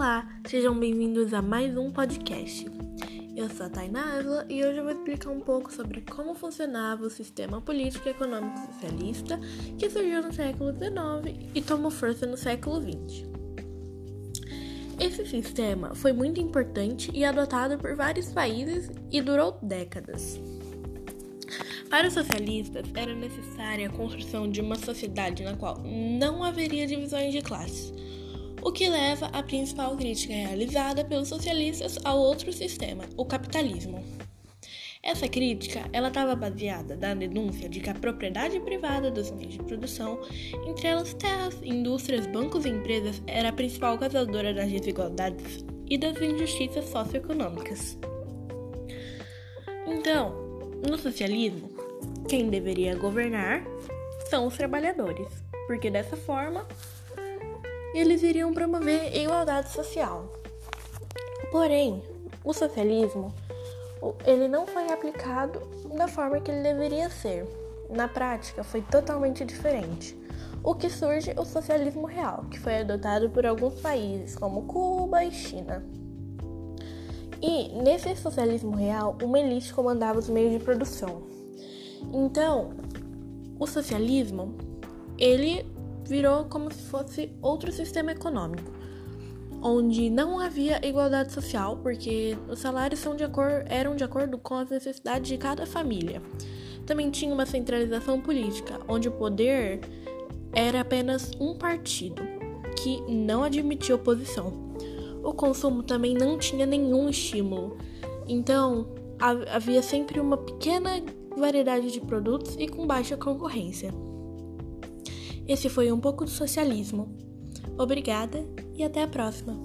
Olá, sejam bem-vindos a mais um podcast. Eu sou a Tainá Ávila e hoje eu vou explicar um pouco sobre como funcionava o sistema político e econômico socialista que surgiu no século XIX e tomou força no século XX. Esse sistema foi muito importante e adotado por vários países e durou décadas. Para os socialistas, era necessária a construção de uma sociedade na qual não haveria divisões de classes, o que leva à principal crítica realizada pelos socialistas ao outro sistema, o capitalismo. Essa crítica ela estava baseada na denúncia de que a propriedade privada dos meios de produção, entre elas terras, indústrias, bancos e empresas, era a principal causadora das desigualdades e das injustiças socioeconômicas. Então, no socialismo, quem deveria governar são os trabalhadores, porque dessa forma eles iriam promover igualdade social. Porém, o socialismo ele não foi aplicado da forma que ele deveria ser. Na prática, foi totalmente diferente. O que surge o socialismo real, que foi adotado por alguns países como Cuba e China. E nesse socialismo real, uma elite comandava os meios de produção. Então, o socialismo ele virou como se fosse outro sistema econômico, onde não havia igualdade social, porque os salários de eram de acordo com as necessidades de cada família. Também tinha uma centralização política, onde o poder era apenas um partido, que não admitia oposição. O consumo também não tinha nenhum estímulo, então havia sempre uma pequena variedade de produtos e com baixa concorrência. Esse foi um pouco do socialismo. Obrigada e até a próxima!